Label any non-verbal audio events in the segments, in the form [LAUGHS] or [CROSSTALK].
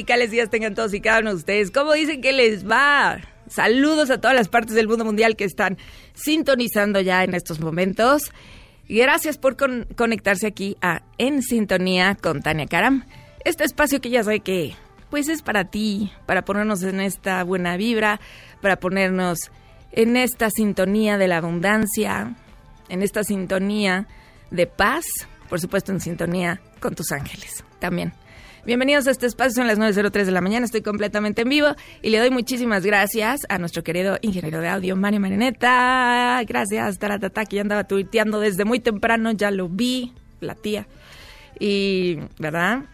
Angelicales días tengan todos y cada uno de ustedes. ¿Cómo dicen que les va? Saludos a todas las partes del mundo mundial que están sintonizando ya en estos momentos. Gracias por con- conectarse aquí a En Sintonía con Tania Karam. Este espacio que ya sabe que pues es para ti, para ponernos en esta buena vibra, para ponernos en esta sintonía de la abundancia, en esta sintonía de paz, por supuesto en sintonía con tus ángeles también. Bienvenidos a este espacio, son las 9.03 de la mañana, estoy completamente en vivo y le doy muchísimas gracias a nuestro querido ingeniero de audio, Mario Marineta. Gracias, Taratata, que ya andaba tuiteando desde muy temprano, ya lo vi, la tía. Y, ¿verdad?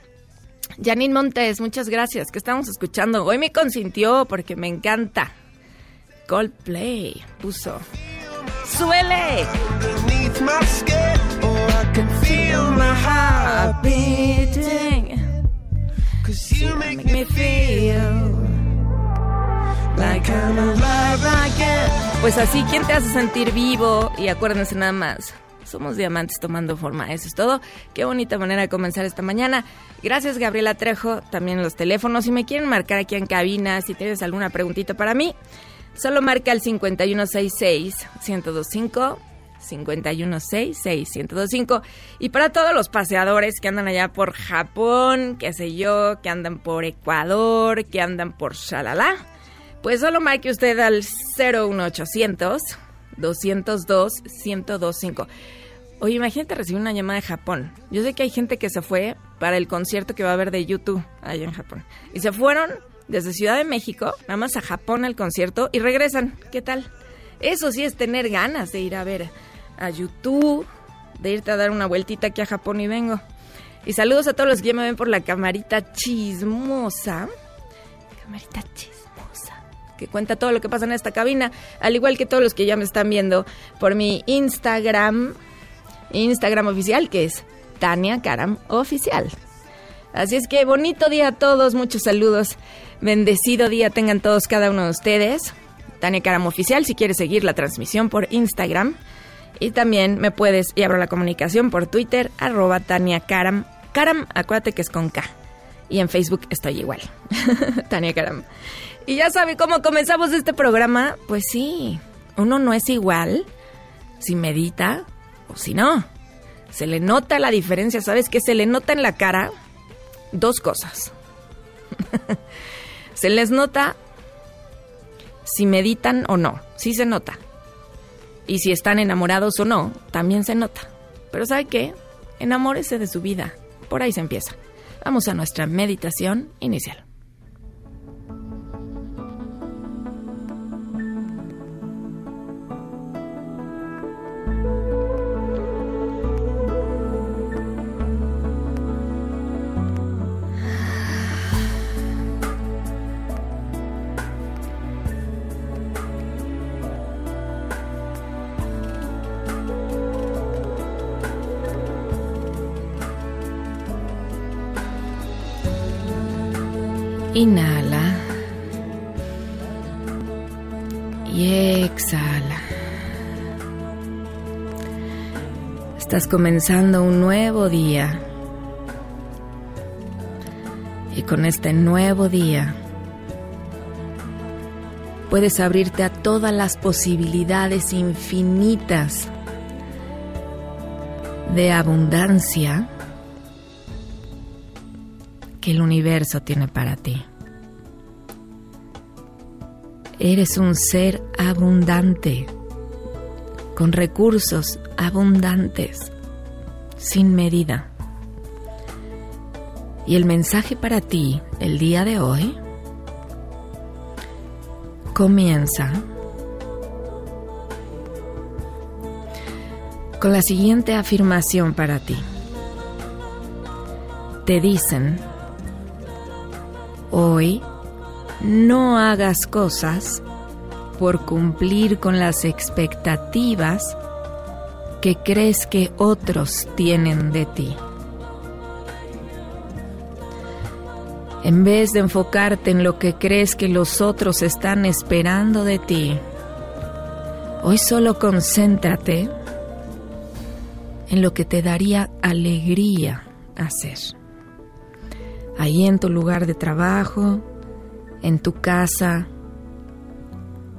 Janine Montes, muchas gracias, que estamos escuchando. Hoy me consintió porque me encanta. Coldplay puso. ¡Suele! Oh, my. Cause you make me me feel like I'm alive again. Pues así, ¿quién te hace sentir vivo? Y acuérdense nada más, somos diamantes tomando forma, eso es todo. Qué bonita manera de comenzar esta mañana. Gracias Gabriela Trejo, también los teléfonos. Si me quieren marcar aquí en cabina, si tienes alguna preguntita para mí, solo marca el 5166-1025. 5166-1025 y para todos los paseadores que andan allá por Japón, qué sé yo, que andan por Ecuador, que andan por Shalala, pues solo marque usted al 01800 202 1025. Oye, imagínate recibir una llamada de Japón. Yo sé que hay gente que se fue para el concierto que va a haber de YouTube allá en Japón. Y se fueron desde Ciudad de México, nada más a Japón al concierto y regresan. ¿Qué tal? Eso sí es tener ganas de ir a ver a YouTube, de irte a dar una vueltita aquí a Japón y vengo. Y saludos a todos los que ya me ven por la camarita chismosa. Camarita chismosa. Que cuenta todo lo que pasa en esta cabina. Al igual que todos los que ya me están viendo por mi Instagram. Instagram oficial, que es Tania Karam Oficial. Así es que bonito día a todos, muchos saludos. Bendecido día tengan todos cada uno de ustedes. Tania Karam Oficial, si quieres seguir la transmisión por Instagram. Y también me puedes, y abro la comunicación por Twitter, arroba Tania Karam. Karam, acuérdate que es con K. Y en Facebook estoy igual. [LAUGHS] Tania Karam. Y ya sabe cómo comenzamos este programa. Pues sí, uno no es igual si medita o si no. Se le nota la diferencia, ¿sabes qué? Se le nota en la cara dos cosas. [LAUGHS] se les nota si meditan o no. Sí se nota. Y si están enamorados o no, también se nota. Pero ¿sabe qué? Enamórese de su vida. Por ahí se empieza. Vamos a nuestra meditación inicial. Inhala. Y exhala. Estás comenzando un nuevo día. Y con este nuevo día puedes abrirte a todas las posibilidades infinitas de abundancia el universo tiene para ti. Eres un ser abundante, con recursos abundantes, sin medida. Y el mensaje para ti el día de hoy comienza con la siguiente afirmación para ti. Te dicen, hoy no hagas cosas por cumplir con las expectativas que crees que otros tienen de ti. En vez de enfocarte en lo que crees que los otros están esperando de ti, hoy solo concéntrate en lo que te daría alegría hacer. Ahí en tu lugar de trabajo, en tu casa,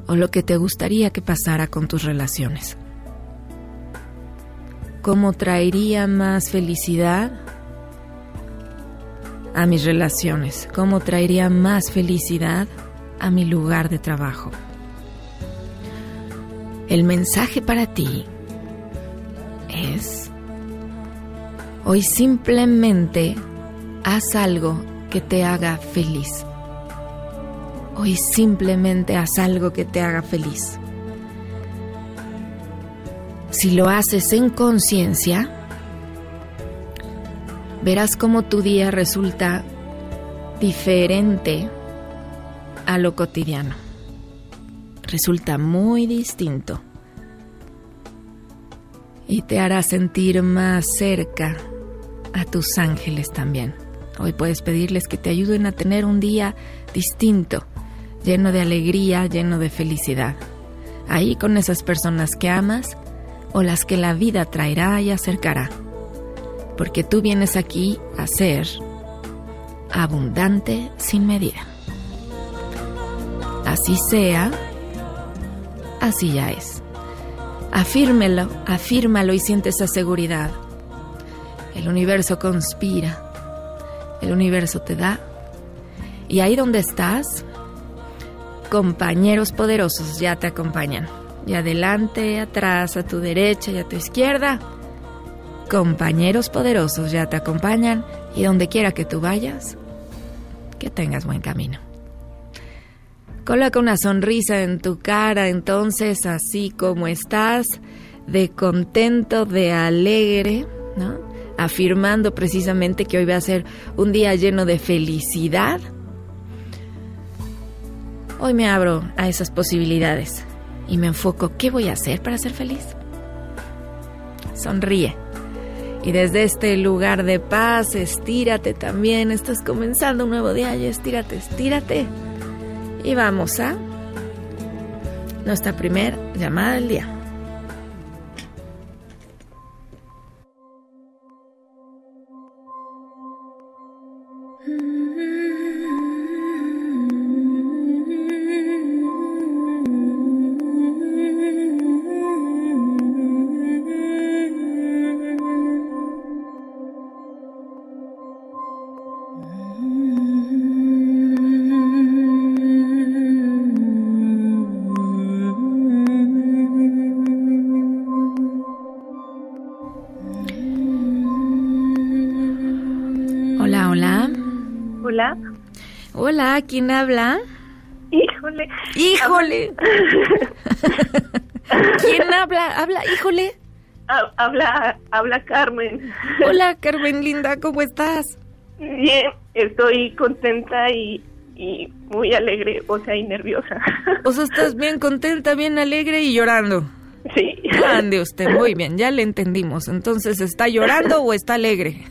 o lo que te gustaría que pasara con tus relaciones. ¿Cómo traería más felicidad a mis relaciones? ¿Cómo traería más felicidad a mi lugar de trabajo? El mensaje para ti es, hoy simplemente haz algo que te haga feliz. Hoy simplemente haz algo que te haga feliz. Si lo haces en conciencia, verás cómo tu día resulta diferente a lo cotidiano. Resulta muy distinto y te hará sentir más cerca a tus ángeles también. Hoy puedes pedirles que te ayuden a tener un día distinto, lleno de alegría, lleno de felicidad. Ahí con esas personas que amas o las que la vida traerá y acercará. Porque tú vienes aquí a ser abundante sin medida. Así sea, así ya es. Afírmelo, afírmalo y siente esa seguridad. El universo conspira, el universo te da. Y ahí donde estás, compañeros poderosos ya te acompañan. Y adelante, atrás, a tu derecha y a tu izquierda. Compañeros poderosos ya te acompañan y donde quiera que tú vayas, que tengas buen camino. Coloca una sonrisa en tu cara entonces, así como estás, de contento, de alegre, ¿no? Afirmando precisamente que hoy va a ser un día lleno de felicidad Hoy me abro a esas posibilidades y me enfoco, ¿qué voy a hacer para ser feliz? Sonríe. Y desde este lugar de paz, estírate también. Estás comenzando un nuevo día y estírate, estírate. Y vamos a nuestra primer llamada del día. Hola, ¿quién habla? Híjole. Híjole. [LAUGHS] ¿Quién habla? Habla, híjole. Habla, habla Carmen. Hola, Carmen linda, ¿cómo estás? Bien, estoy contenta y, y muy alegre, o sea, y nerviosa. O sea, estás bien contenta, bien alegre y llorando. Sí. Ande usted, muy bien, ya le entendimos. Entonces, ¿está llorando o está alegre?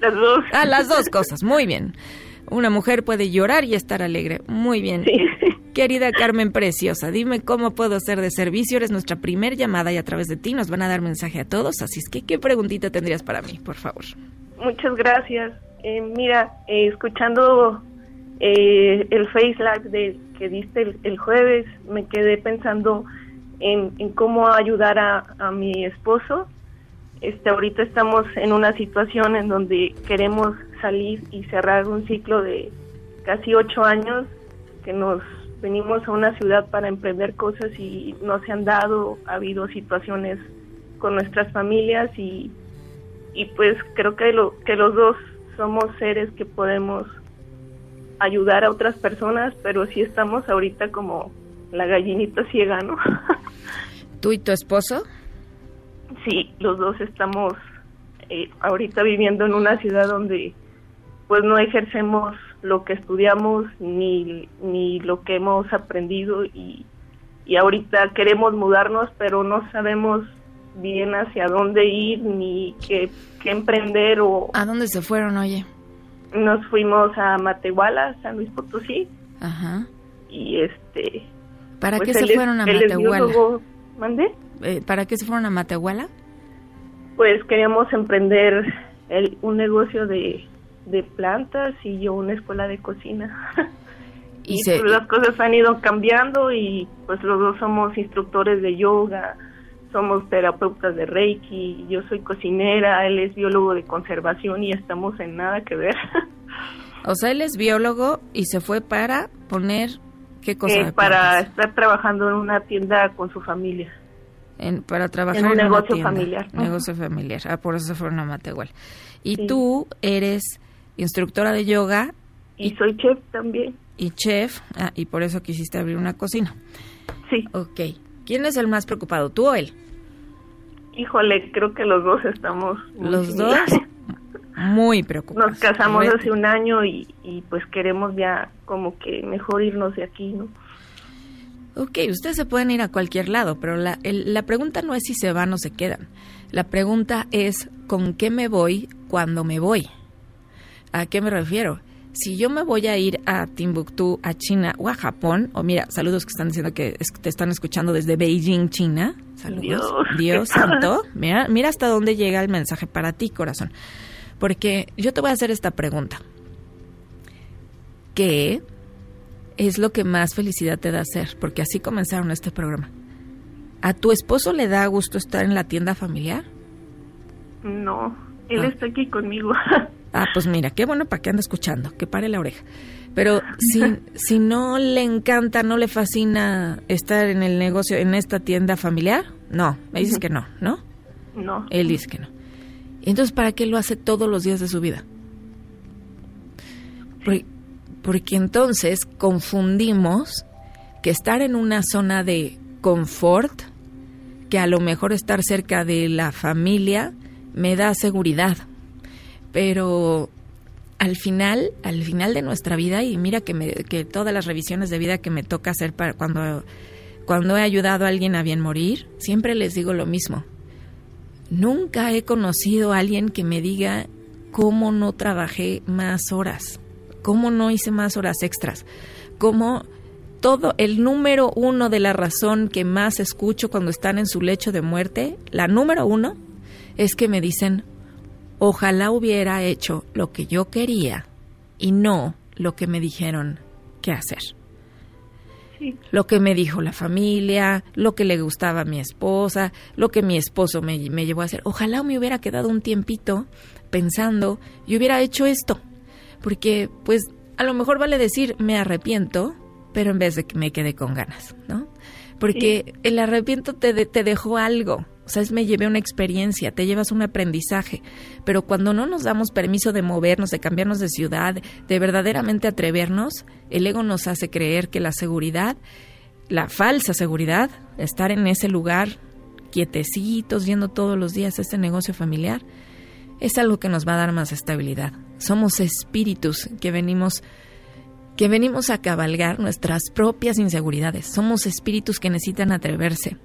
Las dos. Ah, las dos cosas, muy bien. Una mujer puede llorar y estar alegre. Muy bien. Sí. Querida Carmen Preciosa, dime cómo puedo ser de servicio. Eres nuestra primer llamada y a través de ti nos van a dar mensaje a todos. Así es que, ¿qué preguntita tendrías para mí, por favor? Muchas gracias. Eh, mira, eh, escuchando eh, el Face Live de, que diste el, el jueves, me quedé pensando en, en cómo ayudar a, a mi esposo. Este, ahorita estamos en una situación en donde queremos salir y cerrar un ciclo de casi ocho años que nos venimos a una ciudad para emprender cosas y no se han dado, ha habido situaciones con nuestras familias y, y pues creo que, lo, que los dos somos seres que podemos ayudar a otras personas, pero sí estamos ahorita como la gallinita ciega, ¿no? [LAUGHS] ¿Tú y tu esposo? Sí, los dos estamos eh, ahorita viviendo en una ciudad donde pues no ejercemos lo que estudiamos ni, ni lo que hemos aprendido y, y ahorita queremos mudarnos pero no sabemos bien hacia dónde ir ni qué, qué emprender o ¿A dónde se fueron, oye? nos fuimos a Matehuala, San Luis Potosí Ajá. y este ¿Para pues qué se fueron a Matehuala? biólogo. ¿Mande? Eh, ¿Para qué se fueron a Matehuala? Pues queríamos emprender el, un negocio de, de plantas y yo una escuela de cocina. [LAUGHS] Y y se- pues las cosas han ido cambiando y pues los dos somos instructores de yoga, somos terapeutas de Reiki, yo soy cocinera, él es biólogo de conservación y estamos en nada que ver. [LAUGHS] O sea, él es biólogo y se fue para poner qué cosa. Eh, para estar trabajando en una tienda con su familia. En- para trabajar en un una negocio tienda. familiar. Negocio familiar. Ah, por eso se fueron a Matehuala. Y Sí. tú eres instructora de yoga Y soy chef también. y chef. Ah, y por eso quisiste abrir una cocina. Sí, Ok. ¿Quién es el más preocupado, tú o él? híjole, creo que los dos estamos muy Los dos muy preocupados. Nos casamos hace un año y, y pues queremos ya como que mejor irnos de aquí, ¿no? Ok, ustedes se pueden ir a cualquier lado, pero la, el- la pregunta no es si se van o se quedan. La pregunta es con qué me voy cuando me voy. ¿A qué me refiero? Si yo me voy a ir a Timbuktu, a China o a Japón, o mira, saludos que están diciendo que es- te están escuchando desde Beijing, China. Saludos. Dios. Dios santo. Mira, mira hasta dónde llega el mensaje para ti, corazón. Porque yo te voy a hacer esta pregunta. ¿Qué es lo que más felicidad te da hacer? Porque así comenzaron este programa. ¿A tu esposo le da gusto estar en la tienda familiar? No, él Ah. está aquí conmigo. [LAUGHS] Ah, pues mira, qué bueno para que ande escuchando, que pare la oreja. Pero si, si no le encanta, no le fascina estar en el negocio, en esta tienda familiar, no, me dices que no, ¿no? no. Él dice que no. ¿Y entonces para qué lo hace todos los días de su vida? Porque, porque entonces confundimos que estar en una zona de confort, que a lo mejor estar cerca de la familia me da seguridad. Pero al final, al final de nuestra vida, y mira que, me, que todas las revisiones de vida que me toca hacer para cuando, cuando he ayudado a alguien a bien morir, siempre les digo lo mismo. Nunca he conocido a alguien que me diga cómo no trabajé más horas, cómo no hice más horas extras, cómo todo el número uno de la razón que más escucho cuando están en su lecho de muerte, la número uno, es que me dicen, ojalá hubiera hecho lo que yo quería y no lo que me dijeron que hacer Sí, lo que me dijo la familia, lo que le gustaba a mi esposa, lo que mi esposo me, me llevó a hacer. Ojalá me hubiera quedado un tiempito pensando y hubiera hecho esto. Porque, pues, a lo mejor vale decir me arrepiento, pero en vez de que me quedé con ganas, ¿no? Porque el arrepiento te, de- te dejó algo. O sea, es me llevé una experiencia, te llevas un aprendizaje. Pero cuando no nos damos permiso de movernos, de cambiarnos de ciudad, de verdaderamente atrevernos, el ego nos hace creer que la seguridad, la falsa seguridad, estar en ese lugar quietecitos, viendo todos los días este negocio familiar, es algo que nos va a dar más estabilidad. Somos espíritus que venimos que venimos a cabalgar nuestras propias inseguridades. Somos espíritus que necesitan atreverse.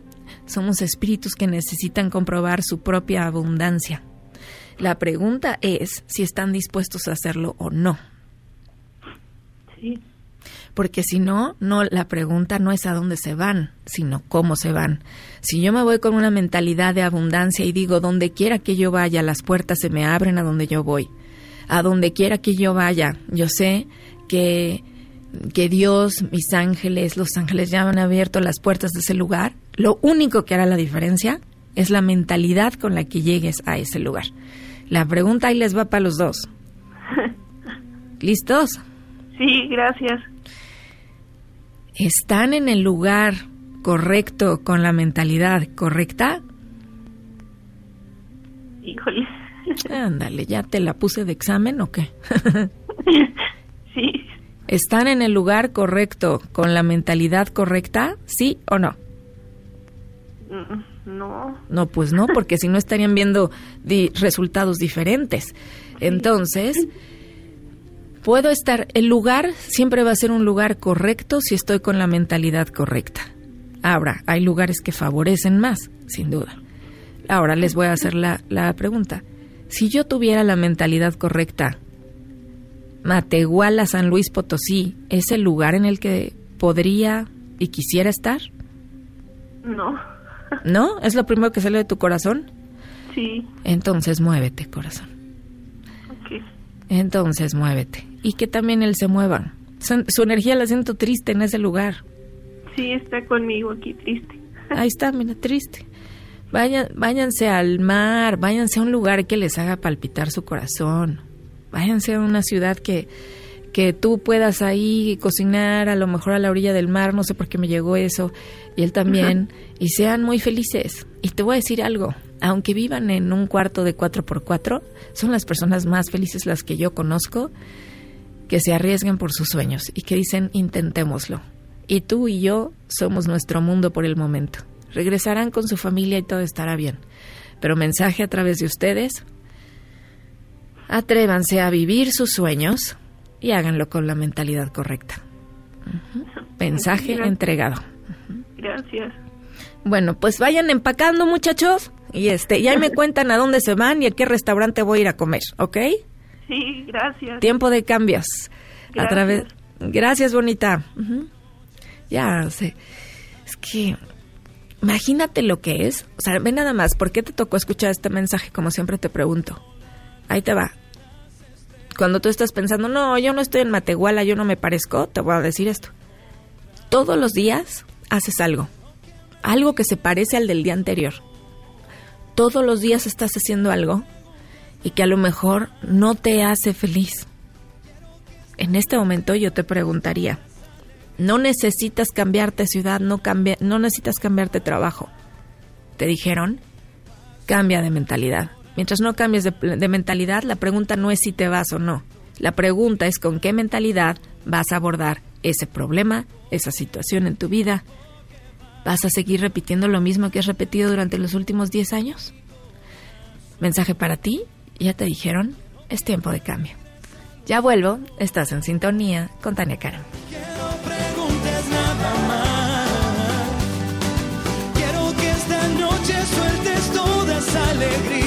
Somos espíritus que necesitan comprobar su propia abundancia. La pregunta es si están dispuestos a hacerlo o no. Sí. Porque si no, no la pregunta no es a dónde se van, sino cómo se van. Si yo me voy con una mentalidad de abundancia y digo, donde quiera que yo vaya, las puertas se me abren a donde yo voy. A donde quiera que yo vaya, yo sé que que Dios, mis ángeles, los ángeles ya han abierto las puertas de ese lugar. Lo único que hará la diferencia es la mentalidad con la que llegues a ese lugar. La pregunta ahí les va para los dos. [LAUGHS] ¿Listos? Sí, gracias. ¿Están en el lugar correcto con la mentalidad correcta? Híjole. Ándale, ¿ya te la puse de examen o qué? [LAUGHS] sí. ¿Están en el lugar correcto con la mentalidad correcta? ¿Sí o no? Mm, No. No, pues no, porque si no estarían viendo di- resultados diferentes. Entonces, puedo estar, el lugar siempre va a ser un lugar correcto si estoy con la mentalidad correcta. Ahora, hay lugares que favorecen más, sin duda. Ahora les voy a hacer la, la pregunta. Si yo tuviera la mentalidad correcta, Matehuala, San Luis Potosí, ¿es el lugar en el que podría y quisiera estar? No. ¿No? ¿Es lo primero que sale de tu corazón? Sí. Entonces muévete, corazón. Ok. Entonces muévete. Y que también él se mueva. Su, su energía la siento triste en ese lugar. Sí, está conmigo aquí triste. [LAUGHS] Ahí está, mira, triste. Vayan, váyanse al mar, váyanse a un lugar que les haga palpitar su corazón. Váyanse a una ciudad que, que tú puedas ahí cocinar, a lo mejor a la orilla del mar, no sé por qué me llegó eso, y él también, y sean muy felices. Y te voy a decir algo, aunque vivan en un cuarto de 4x4, son las personas más felices las que yo conozco que se arriesgan por sus sueños y que dicen intentémoslo. Y tú y yo somos nuestro mundo por el momento. Regresarán con su familia y todo estará bien. Pero mensaje a través de ustedes, atrévanse a vivir sus sueños y háganlo con la mentalidad correcta. Mensaje Gracias. entregado. Gracias. Bueno, pues vayan empacando, muchachos, y este, y ahí me [LAUGHS] cuentan a dónde se van y a qué restaurante voy a ir a comer, ¿ok? Sí, gracias. Tiempo de cambios. A Gracias. través. Gracias, bonita. Ya sé. Es que imagínate lo que es. O sea, ve nada más. ¿Por qué te tocó escuchar este mensaje? Como siempre te pregunto. Ahí te va. Cuando tú estás pensando, no, yo no estoy en Matehuala, yo no me parezco, te voy a decir esto. Todos los días haces algo. Algo que se parece al del día anterior. Todos los días estás haciendo algo y que a lo mejor no te hace feliz. En este momento yo te preguntaría, no necesitas cambiarte ciudad, no, cambia- no necesitas cambiarte trabajo. ¿Te dijeron? Cambia de mentalidad. Mientras no cambies de, de mentalidad, la pregunta no es si te vas o no. La pregunta es con qué mentalidad vas a abordar ese problema, esa situación en tu vida. ¿Vas a seguir repitiendo lo mismo que has repetido durante los últimos 10 años? Mensaje para ti, ya te dijeron, es tiempo de cambio. Ya vuelvo, estás en sintonía con Tania más. Quiero que esta noche sueltes alegría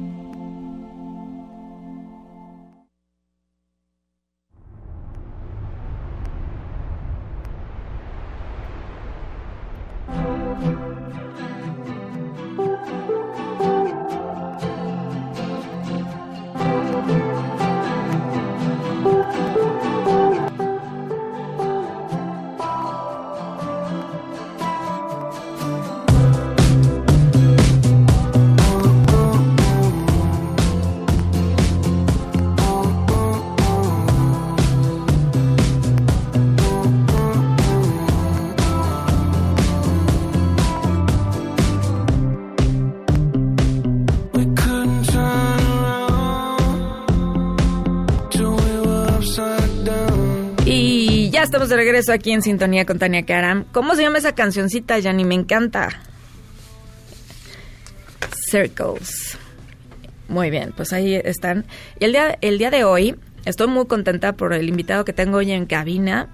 Regreso aquí en Sintonía con Tania Karam. ¿Cómo se llama esa cancioncita, Yanni? Me encanta. Circles. Muy bien, pues ahí están. Y el día, el día de hoy estoy muy contenta por el invitado que tengo hoy en cabina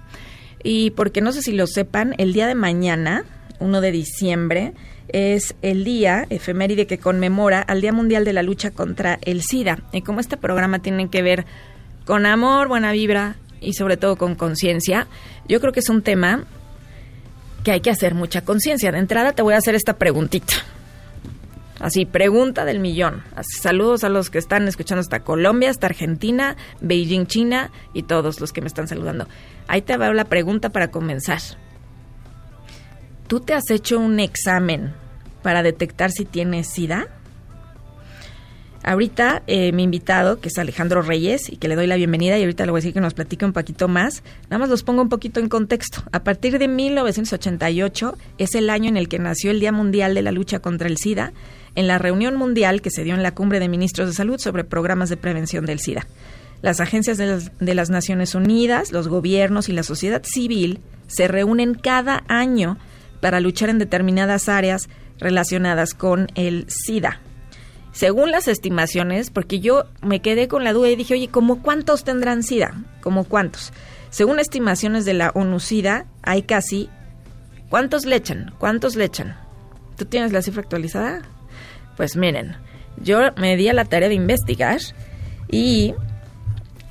y porque no sé si lo sepan, el día de mañana, 1 de diciembre, es el día efeméride que conmemora al Día Mundial de la Lucha contra el SIDA. Y como este programa tiene que ver con amor, buena vibra y sobre todo con conciencia, yo creo que es un tema que hay que hacer mucha conciencia. De entrada te voy a hacer esta preguntita. Así, pregunta del millón. Saludos a los que están escuchando hasta Colombia, hasta Argentina, Beijing, China y todos los que me están saludando. Ahí te va la pregunta para comenzar. ¿Tú te has hecho un examen para detectar si tienes SIDA? Ahorita eh, mi invitado, que es Alejandro Reyes, y que le doy la bienvenida, y ahorita le voy a decir que nos platique un poquito más, nada más los pongo un poquito en contexto. A partir de 1988 es el año en el que nació el Día Mundial de la Lucha contra el SIDA, en la reunión mundial que se dio en la Cumbre de Ministros de Salud sobre programas de prevención del SIDA. Las agencias de las, de las Naciones Unidas, los gobiernos y la sociedad civil se reúnen cada año para luchar en determinadas áreas relacionadas con el SIDA. Según las estimaciones, porque yo me quedé con la duda y dije, oye, ¿cómo cuántos tendrán SIDA? ¿Cómo cuántos? Según estimaciones de la ONU SIDA, hay casi... ¿Cuántos le echan? ¿Cuántos le echan? ¿Tú tienes la cifra actualizada? Pues miren, yo me di a la tarea de investigar y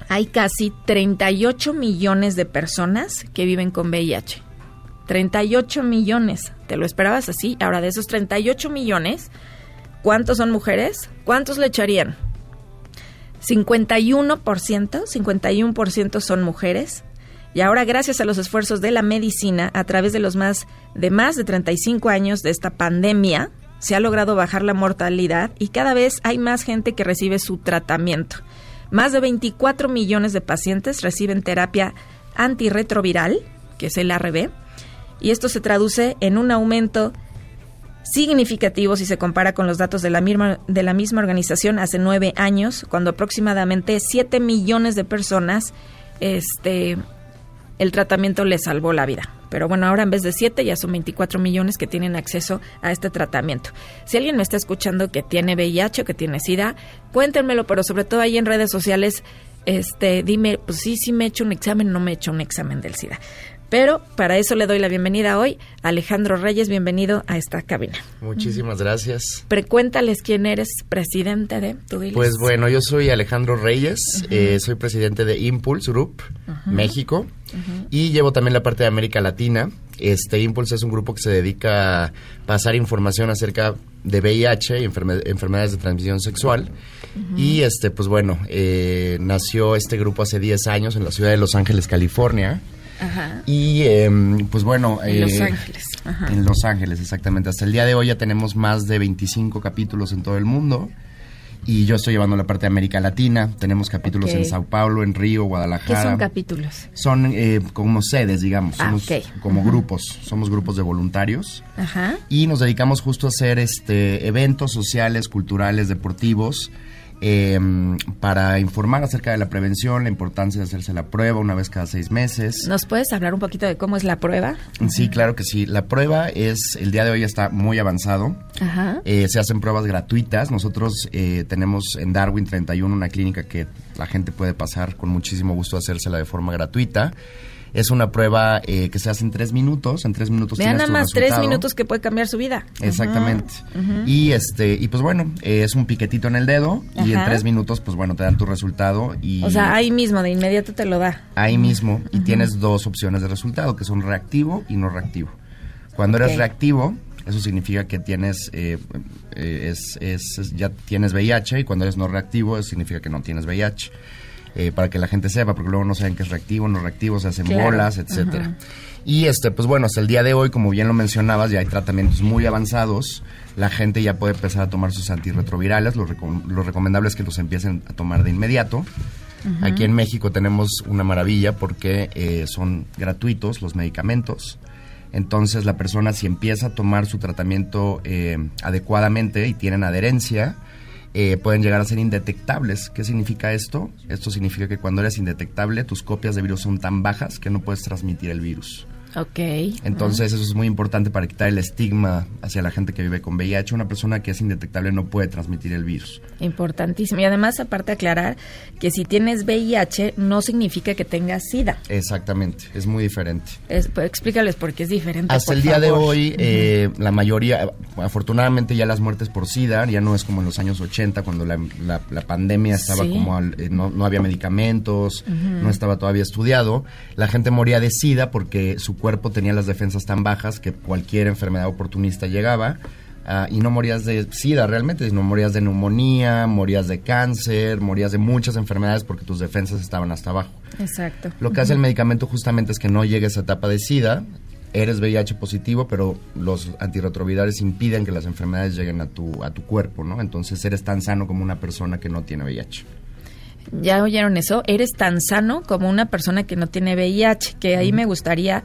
hay casi 38 millones de personas que viven con VIH. 38 millones. ¿Te lo esperabas así? Ahora, de esos 38 millones, ¿cuántos son mujeres? ¿Cuántos le echarían? 51%, 51% son mujeres. Y ahora, gracias a los esfuerzos de la medicina, a través de los más de más de 35 años de esta pandemia, se ha logrado bajar la mortalidad y cada vez hay más gente que recibe su tratamiento. Más de 24 millones de pacientes reciben terapia antirretroviral, que es el ARB, y esto se traduce en un aumento significativo si se compara con los datos de la misma, de la misma organización hace nueve años, cuando aproximadamente 7 millones de personas este, el tratamiento les salvó la vida. Pero bueno, ahora en vez de 7 ya son 24 millones que tienen acceso a este tratamiento. Si alguien me está escuchando que tiene VIH o que tiene SIDA, cuéntenmelo, pero sobre todo ahí en redes sociales, este, dime, pues sí, sí me he hecho un examen, no me he hecho un examen del SIDA. Pero para eso le doy la bienvenida hoy a Alejandro Reyes. Bienvenido a esta cabina. Muchísimas gracias. Precuéntales quién eres, presidente de tu Pues bueno, yo soy Alejandro Reyes, eh, soy presidente de Impulse Group México y llevo también la parte de América Latina. Este Impulse es un grupo que se dedica a pasar información acerca de VIH y enfermedades de transmisión sexual. Y este, pues bueno, eh, nació este grupo hace 10 años en la ciudad de Los Ángeles, California. Y em, pues bueno... En Los eh, Ángeles. Ajá. En Los Ángeles, exactamente. Hasta el día de hoy ya tenemos más de 25 capítulos en todo el mundo. Y yo estoy llevando la parte de América Latina. Tenemos capítulos en Sao Paulo, en Río, ¿Qué Guadalajara. son capítulos? Son eh, como sedes, digamos. Ah, Somos como grupos. Somos grupos de voluntarios. Ajá. Y nos dedicamos justo a hacer este eventos sociales, culturales, deportivos. Eh, para informar acerca de la prevención, la importancia de hacerse la prueba una vez cada seis meses. ¿Nos puedes hablar un poquito de cómo es la prueba? Sí, claro que sí. La prueba es, el día de hoy está muy avanzado. Ajá. Eh, se hacen pruebas gratuitas. Nosotros eh, tenemos en Darwin 31 una clínica que la gente puede pasar con muchísimo gusto a hacérsela de forma gratuita. Es una prueba eh, que se hace en tres minutos. En tres minutos Vean nada más tres minutos que puede cambiar su vida. Exactamente. Y este y pues bueno, eh, es un piquetito en el dedo y en tres minutos pues bueno te dan tu resultado y O sea, ahí mismo, de inmediato te lo da. ahí mismo y tienes dos opciones de resultado que son reactivo y no reactivo. Cuando eres reactivo eso significa que tienes eh, eh, es, es- es- ya tienes VIH y cuando eres no reactivo eso significa que no tienes VIH. Eh, para que la gente sepa, porque luego no saben qué es reactivo, no reactivo, se hacen Claro. bolas, etcétera. Y este, pues bueno, hasta el día de hoy, como bien lo mencionabas, ya hay tratamientos muy avanzados. La gente ya puede empezar a tomar sus antirretrovirales. Lo, recom- lo recomendable es que los empiecen a tomar de inmediato. Aquí en México tenemos una maravilla porque eh, son gratuitos los medicamentos. Entonces la persona si empieza a tomar su tratamiento eh, adecuadamente y tienen adherencia, eh, pueden llegar a ser indetectables. ¿Qué significa esto? Esto significa que cuando eres indetectable, tus copias de virus son tan bajas que no puedes transmitir el virus. Ok. Entonces eso es muy importante para quitar el estigma hacia la gente que vive con VIH. Una persona que es indetectable no puede transmitir el virus. Importantísimo. Y además, aparte aclarar que si tienes VIH no significa que tengas SIDA. Exactamente, es muy diferente. Es- pues, explícales por qué es diferente. Hasta por el día de hoy, eh, la mayoría, afortunadamente ya las muertes por SIDA, ya no es como en los años 80, cuando la, la- la pandemia estaba Sí. como, al- eh, no, no había medicamentos, no estaba todavía estudiado. La gente moría de SIDA porque su cuerpo tenía las defensas tan bajas que cualquier enfermedad oportunista llegaba. ah, y no morías de SIDA realmente, sino morías de neumonía, morías de cáncer, morías de muchas enfermedades porque tus defensas estaban hasta abajo. Exacto. Lo que hace el medicamento justamente es que no llegue a esa etapa de SIDA. Eres VIH positivo, pero los antirretrovirales impiden que las enfermedades lleguen a tu, a tu cuerpo, ¿no? Entonces eres tan sano como una persona que no tiene VIH. Ya oyeron eso, eres tan sano como una persona que no tiene VIH, que ahí me gustaría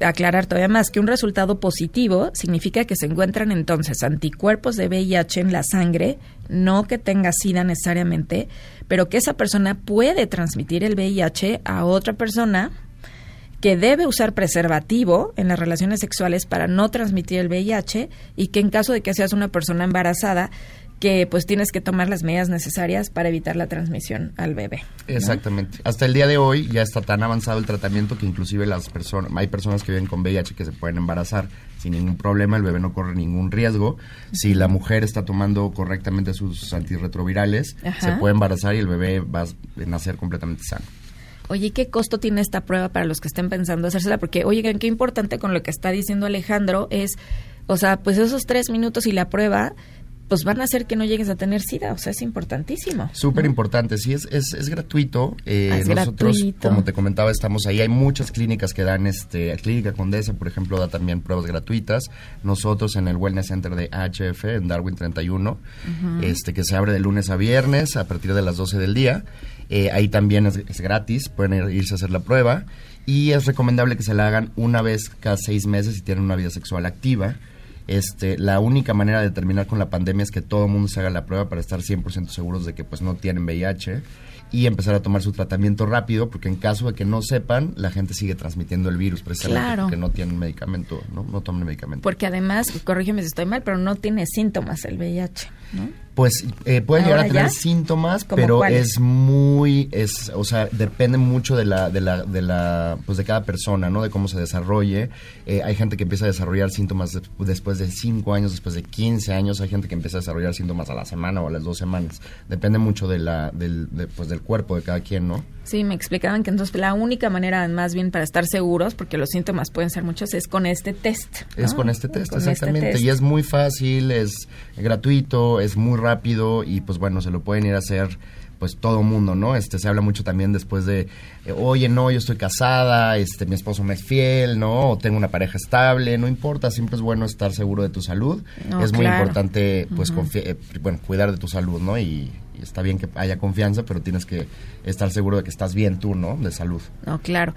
aclarar todavía más que un resultado positivo significa que se encuentran entonces anticuerpos de VIH en la sangre, no que tenga SIDA necesariamente, pero que esa persona puede transmitir el VIH a otra persona que debe usar preservativo en las relaciones sexuales para no transmitir el VIH y que en caso de que seas una persona embarazada, que pues tienes que tomar las medidas necesarias para evitar la transmisión al bebé. Exactamente. Hasta el día de hoy ya está tan avanzado el tratamiento que inclusive las personas, hay personas que viven con VIH que se pueden embarazar sin ningún problema, el bebé no corre ningún riesgo. Si la mujer está tomando correctamente sus antirretrovirales, Ajá. se puede embarazar y el bebé va a nacer completamente sano. Oye, ¿y ¿qué costo tiene esta prueba para los que estén pensando hacérsela? Porque, oigan, qué importante con lo que está diciendo Alejandro es, o sea, pues esos tres minutos y la prueba, pues van a hacer que no llegues a tener SIDA, o sea, es importantísimo. Súper importante, sí, es, es, es gratuito. Eh, es nosotros, gratuito. como te comentaba, estamos ahí. Hay muchas clínicas que dan, este, Clínica Condesa, por ejemplo, da también pruebas gratuitas. Nosotros en el Wellness Center de HF, en Darwin 31, este, que se abre de lunes a viernes a partir de las 12 del día. Eh, ahí también es, es gratis, pueden ir- irse a hacer la prueba. Y es recomendable que se la hagan una vez cada seis meses si tienen una vida sexual activa. Este, la única manera de terminar con la pandemia es que todo el mundo se haga la prueba para estar 100% seguros de que pues no tienen VIH y empezar a tomar su tratamiento rápido porque en caso de que no sepan, la gente sigue transmitiendo el virus precisamente Claro. porque no tienen medicamento, no, no toman medicamento. Porque además, corrígeme si estoy mal, pero no tiene síntomas el VIH, ¿no? Pues eh, pueden llegar a ¿Ahora tener ya? síntomas, ¿Cómo pero es muy, es, o sea, depende mucho de la, de la, de la, pues de cada persona, ¿no? De cómo se desarrolle. Eh, hay gente que empieza a desarrollar síntomas de- después de 5 años, después de 15 años. Hay gente que empieza a desarrollar síntomas a la semana o a las dos semanas. Depende mucho de la, del, de, pues del cuerpo de cada quien, ¿no? Sí, me explicaban que entonces la única manera, más bien para estar seguros, porque los síntomas pueden ser muchos, es con este test. Es con este test, Con este exactamente. test. Y es muy fácil, es gratuito, es muy rápido y pues bueno, se lo pueden ir a hacer pues todo mundo, ¿no? Este se habla mucho también después de, eh, oye, no, yo estoy casada, este mi esposo me es fiel, ¿no? O tengo una pareja estable, no importa, siempre es bueno estar seguro de tu salud. No, es muy importante pues confi- eh, bueno, cuidar de tu salud, ¿no? Y, y está bien que haya confianza, pero tienes que estar seguro de que estás bien tú, ¿no? De salud. No, claro.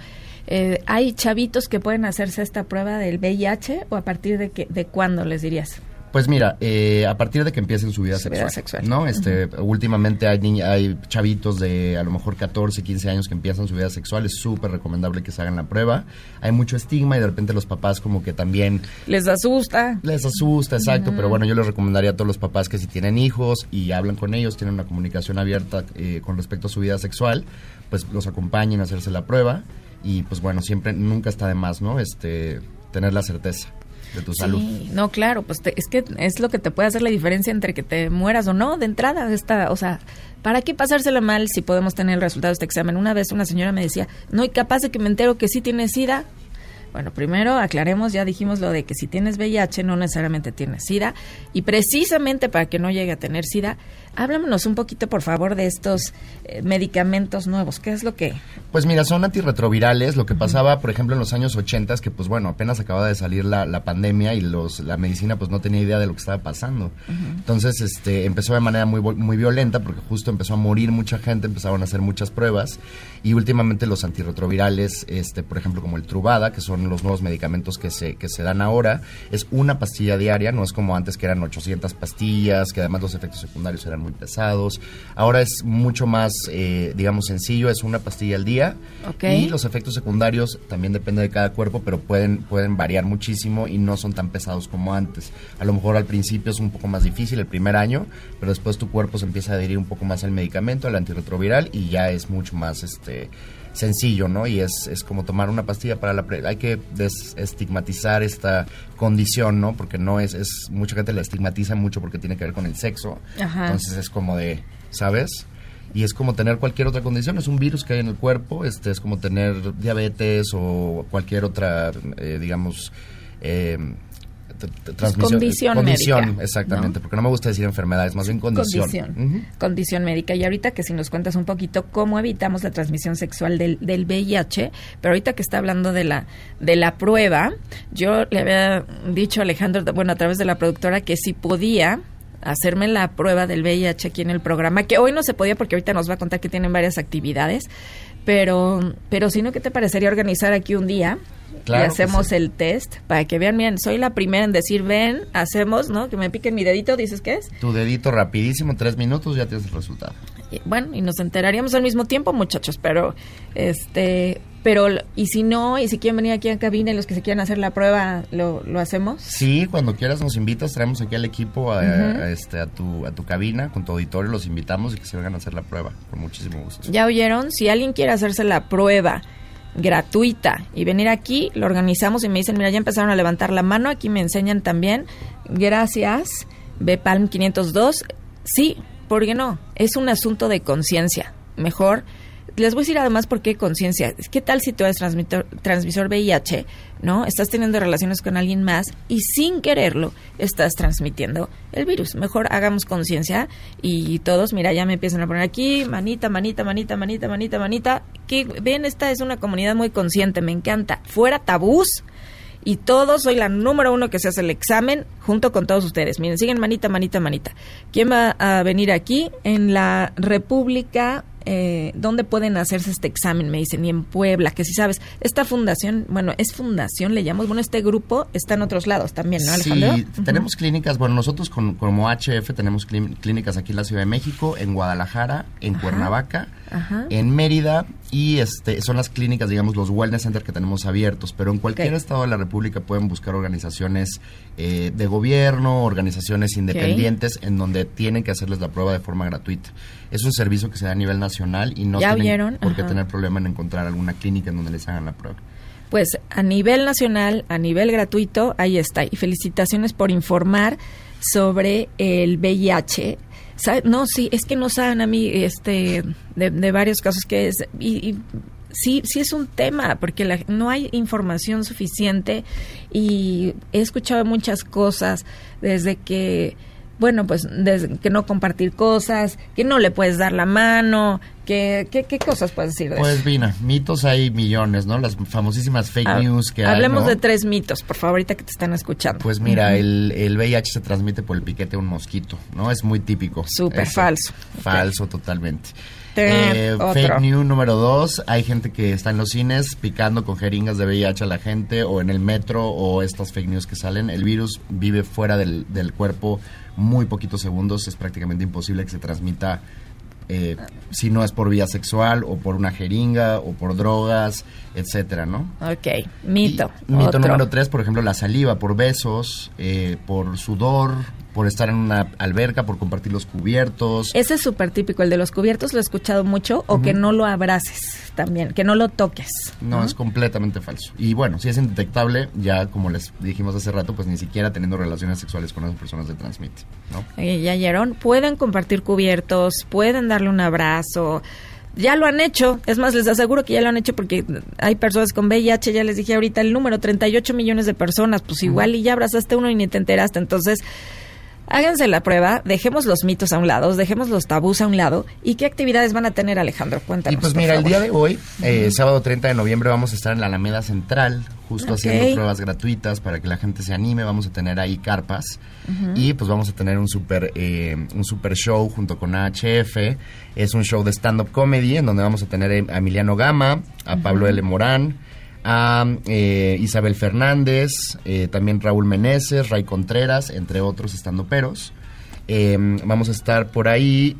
Eh, ¿Hay chavitos que pueden hacerse esta prueba del VIH o a partir de, que, de cuándo les dirías? Pues mira, eh, a partir de que empiecen su vida Su sexual, vida sexual. ¿no? Este, últimamente hay niña- hay chavitos de a lo mejor 14, 15 años que empiezan su vida sexual, es súper recomendable que se hagan la prueba. Hay mucho estigma y de repente los papás como que también ¿Les asusta? les asusta, exacto, pero bueno, yo les recomendaría a todos los papás que si tienen hijos y hablan con ellos, tienen una comunicación abierta eh, con respecto a su vida sexual, pues los acompañen a hacerse la prueba y pues bueno, siempre, nunca está de más, ¿no? Este, tener la certeza de tu salud. Sí, no, claro, pues te- es que es lo que te puede hacer la diferencia entre que te mueras o no de entrada. Esta, o sea, ¿para qué pasársela mal si podemos tener el resultado de este examen? Una vez una señora me decía, no, y capaz de que me entero que sí tiene SIDA. Bueno, primero aclaremos, ya dijimos lo de que si tienes VIH no necesariamente tienes SIDA. Y precisamente para que no llegue a tener SIDA, háblanos un poquito, por favor, de estos eh, medicamentos nuevos. ¿Qué es lo que...? Pues mira, son antirretrovirales. Lo que pasaba, por ejemplo, en los años 80 es que, pues bueno, apenas acababa de salir la, la pandemia y los, la medicina pues no tenía idea de lo que estaba pasando. Entonces, este, empezó de manera muy, muy violenta porque justo empezó a morir mucha gente, empezaron a hacer muchas pruebas y últimamente los antirretrovirales, este, por ejemplo, como el Truvada, que son son los nuevos medicamentos que se, que se dan ahora. Es una pastilla diaria, no es como antes que eran 800 pastillas, que además los efectos secundarios eran muy pesados. Ahora es mucho más, eh, digamos, sencillo, es una pastilla al día. Ok. Y los efectos secundarios también depende de cada cuerpo, pero pueden, pueden variar muchísimo y no son tan pesados como antes. A lo mejor al principio es un poco más difícil el primer año, pero después tu cuerpo se empieza a adherir un poco más al medicamento, al antirretroviral y ya es mucho más este sencillo, ¿no? Y es, es como tomar una pastilla para la... pre- hay que desestigmatizar esta condición, ¿no? Porque no es, es... Mucha gente la estigmatiza mucho porque tiene que ver con el sexo. Ajá. Entonces es como de, ¿sabes? Y es como tener cualquier otra condición, es un virus que hay en el cuerpo, este es como tener diabetes o cualquier otra, eh, digamos, eh, transmisión. condición condición, médica, exactamente, ¿no? porque no me gusta decir enfermedades, más bien condición. Ujú. condición médica. Y ahorita que si nos cuentas un poquito cómo evitamos la transmisión sexual del, del VIH, pero ahorita que está hablando de la, de la prueba, yo le había dicho a Alejandro, bueno, a través de la productora, que si podía hacerme la prueba del VIH aquí en el programa, que hoy no se podía porque ahorita nos va a contar que tienen varias actividades, pero, pero si no, ¿qué te parecería organizar aquí un día? Claro y hacemos sí. el test para que vean, miren, soy la primera en decir, ven, hacemos, ¿no? Que me piquen mi dedito, dices, ¿qué es? Tu dedito rapidísimo, tres minutos, ya tienes el resultado. Y, bueno, y nos enteraríamos al mismo tiempo, muchachos, pero este, pero y si no, y si quieren venir aquí a cabina y los que se quieran hacer la prueba, lo, lo hacemos. Sí, cuando quieras nos invitas, traemos aquí al equipo a, a este, a, tu, a tu cabina, con tu auditorio, los invitamos y que se vengan a hacer la prueba, con muchísimo gusto. Ya oyeron, si alguien quiere hacerse la prueba gratuita y venir aquí, lo organizamos y me dicen, mira, ya empezaron a levantar la mano, aquí me enseñan también. Gracias, Bepalm 502. Sí, ¿por qué no? Es un asunto de conciencia. Mejor les voy a decir además por qué conciencia. ¿Qué tal si tú eres transmitor- transmisor VIH, no? Estás teniendo relaciones con alguien más y sin quererlo estás transmitiendo el virus. Mejor hagamos conciencia y todos, mira, ya me empiezan a poner aquí, manita, manita, manita, manita, manita, manita. Que ven, esta es una comunidad muy consciente, me encanta. Fuera tabús y todos, soy la número uno que se hace el examen junto con todos ustedes. Miren, siguen manita, manita, manita. ¿Quién va a venir aquí? En la República, eh, ¿dónde pueden hacerse este examen? Me dicen, y en Puebla, que si sabes, esta fundación, bueno, es fundación, le llamamos, bueno, este grupo está en otros lados también, ¿no, Alejandro? Sí, tenemos clínicas, bueno, nosotros con- como HF tenemos clí- clínicas aquí en la Ciudad de México, en Guadalajara, en Cuernavaca, Ajá. en Mérida y este son las clínicas, digamos, los wellness centers que tenemos abiertos, pero en cualquier estado de la República pueden buscar organizaciones eh, de gobierno, organizaciones independientes en donde tienen que hacerles la prueba de forma gratuita. Es un servicio que se da a nivel nacional y no ¿Ya tienen vieron? por qué Ajá. tener problema en encontrar alguna clínica en donde les hagan la prueba. Pues a nivel nacional, a nivel gratuito, ahí está. Y felicitaciones por informar sobre el VIH. ¿Sabe? No, sí, es que no saben a mí este, de, de varios casos que es... Y, y sí, sí es un tema, porque la- no hay información suficiente y he escuchado muchas cosas desde que bueno, pues desde que no compartir cosas, que no le puedes dar la mano, que, que- ¿qué cosas puedes decir de Pues eso? Vina, mitos hay millones, ¿no? Las famosísimas fake Ha- news que hay. Ah, Hablemos ¿no? de tres mitos, por favor, ahorita que te están escuchando. Pues mira, el, el VIH se transmite por el piquete de un mosquito, ¿no? Es muy típico. Súper falso. Falso totalmente. Eh, fake news número dos, hay gente que está en los cines picando con jeringas de VIH a la gente o en el metro o estas fake news que salen. El virus vive fuera del, del cuerpo muy poquitos segundos, es prácticamente imposible que se transmita eh, si no es por vía sexual o por una jeringa o por drogas, etcétera, ¿no? Ok, mito. Y mito otro. número tres, por ejemplo, la saliva por besos, eh, por sudor, por estar en una alberca, por compartir los cubiertos. Ese es súper típico, el de los cubiertos lo he escuchado mucho, o que no lo abraces también, que no lo toques. No, es completamente falso. Y bueno, si es indetectable, ya como les dijimos hace rato, pues ni siquiera teniendo relaciones sexuales con esas personas se transmite, ¿no? Eh, ya oyeron, pueden compartir cubiertos, pueden darle un abrazo. Ya lo han hecho, es más, les aseguro que ya lo han hecho porque hay personas con VIH, ya les dije ahorita el número, 38 millones de personas, pues igual y ya abrazaste uno y ni te enteraste. Entonces, háganse la prueba, dejemos los mitos a un lado, dejemos los tabús a un lado. ¿Y qué actividades van a tener, Alejandro? Cuéntanos. Y pues mira, el día de hoy, eh, sábado 30 de noviembre, vamos a estar en la Alameda Central, justo haciendo pruebas gratuitas para que la gente se anime. Vamos a tener ahí carpas y pues vamos a tener un super, eh, un super show junto con AHF. Es un show de stand-up comedy en donde vamos a tener a Emiliano Gama, a Pablo L. Morán, a eh, Isabel Fernández, eh, también Raúl Meneses, Ray Contreras, entre otros estando peros. Eh, vamos a estar por ahí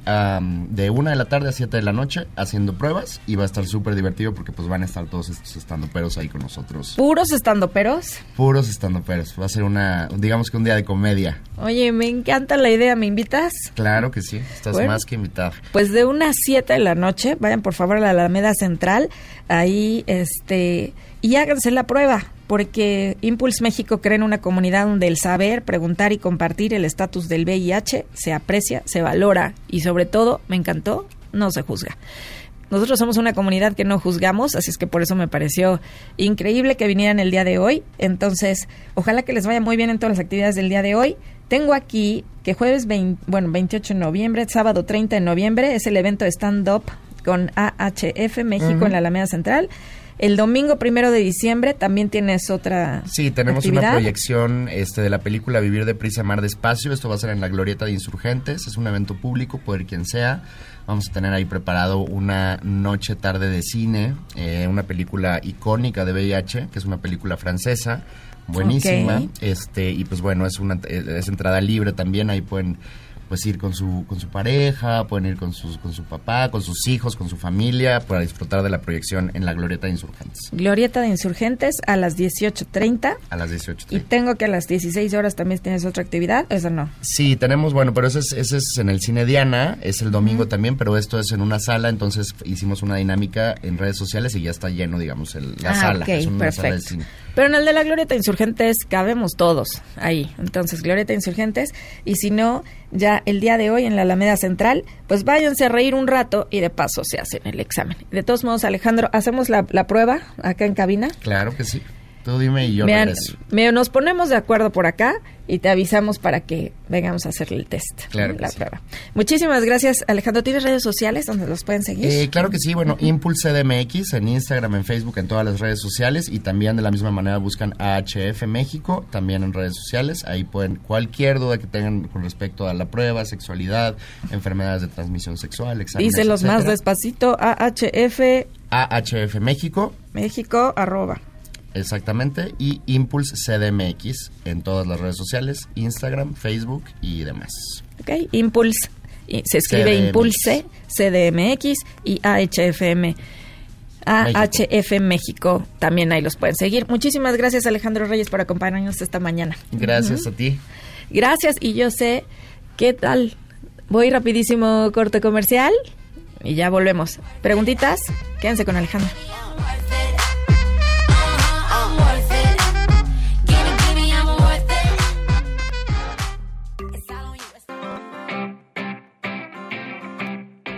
de una de la tarde a siete de la noche haciendo pruebas y va a estar súper divertido porque pues van a estar todos estos estando peros ahí con nosotros. Puros estando peros. Puros estando peros. Va a ser una, digamos que un día de comedia. Oye, me encanta la idea, ¿me invitas? Claro que sí, estás Bueno. más que invitada. Pues de unas 7 de la noche, vayan por favor a la Alameda Central, ahí, este, y háganse la prueba, porque Impulse México crea en una comunidad donde el saber, preguntar y compartir el estatus del VIH se aprecia, se valora y sobre todo, me encantó, no se juzga. Nosotros somos una comunidad que no juzgamos, así es que por eso me pareció increíble que vinieran el día de hoy. Entonces, ojalá que les vaya muy bien en todas las actividades del día de hoy. Tengo aquí que jueves 20 bueno, 28 de noviembre, sábado 30 de noviembre es el evento de stand-up con AHF México en la Alameda Central. El domingo primero de diciembre también tienes otra Sí, tenemos una proyección este, de la película Vivir deprisa, Mar despacio. Esto va a ser en la Glorieta de Insurgentes. Es un evento público, puede ir quien sea. Vamos a tener ahí preparado una noche tarde de cine, eh, una película icónica de VIH, que es una película francesa, buenísima. Este y pues bueno, es una es entrada libre también. Ahí pueden pues ir con su con su pareja, pueden ir con sus con su papá, con sus hijos, con su familia para disfrutar de la proyección en la Glorieta de Insurgentes Glorieta de Insurgentes a las 18.30 a las 18:30. y tengo que a las 16 horas también tienes otra actividad, eso no. Sí, tenemos, bueno, pero ese es, ese es en el Cine Diana, es el domingo también, pero esto es en una sala, entonces hicimos una dinámica en redes sociales y ya está lleno, digamos, el- la Ah, sala. ok, es una sala de perfecto. cine. Pero en el de la Glorieta Insurgentes cabemos todos ahí. Entonces, Glorieta Insurgentes. Y si no, ya el día de hoy en la Alameda Central, pues váyanse a reír un rato y de paso se hacen el examen. De todos modos, Alejandro, ¿hacemos la, la prueba acá en cabina? Claro que sí. Tú dime y yo Vean, regreso. me- nos ponemos de acuerdo por acá y te avisamos para que vengamos a hacerle el test. Claro la sí. prueba. Muchísimas gracias, Alejandro. ¿Tienes redes sociales donde los pueden seguir? Eh, claro que sí, bueno, Impulse CDMX en Instagram, en Facebook, en todas las redes sociales y también de la misma manera buscan AHF México, también en redes sociales. Ahí pueden, cualquier duda que tengan con respecto a la prueba, sexualidad, enfermedades de transmisión sexual, Díselos más etcétera. despacito. AHF AHF México México, arroba. Exactamente, y Impulse CDMX en todas las redes sociales, Instagram, Facebook y demás. Ok, Impulse. y se escribe CDMX. Impulse, CDMX y AHFM. AHF México. También ahí los pueden seguir. Muchísimas gracias, Alejandro Reyes, por acompañarnos esta mañana. Gracias a ti. Gracias, y yo sé qué tal. Voy rapidísimo corte comercial y ya volvemos. ¿Preguntitas? Quédense con Alejandro.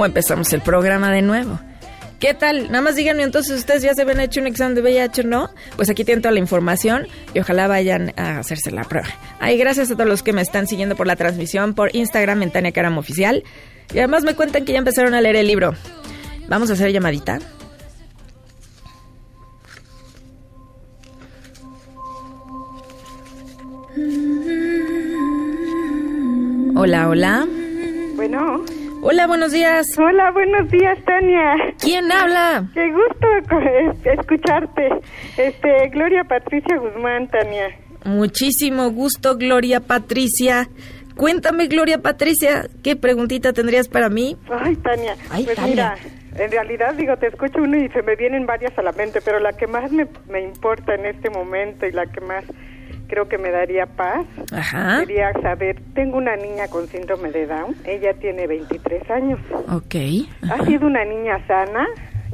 o empezamos el programa de nuevo. ¿Qué tal? Nada más díganme entonces, ¿ustedes ya se habían hecho un examen de VIH o no? Pues aquí tienen toda la información y ojalá vayan a hacerse la prueba. Ay, gracias a todos los que me están siguiendo por la transmisión, por Instagram en Tania Caram Oficial. Y además me cuentan que ya empezaron a leer el libro. Vamos a hacer llamadita. Hola, hola. Bueno, Hola, buenos días. Hola, buenos días, Tania. ¿Quién habla? Qué gusto escucharte. Este, Gloria Patricia Guzmán, Tania. Muchísimo gusto, Gloria Patricia. Cuéntame, Gloria Patricia, ¿qué preguntita tendrías para mí? Ay, Tania. Ay, pues Tania. mira, en realidad digo, te escucho uno y se me vienen varias a la mente, pero la que más me, me importa en este momento y la que más creo que me daría paz Ajá. sería saber, tengo una niña con síndrome de Down, ella tiene 23 años. Ok. Ha sido una niña sana.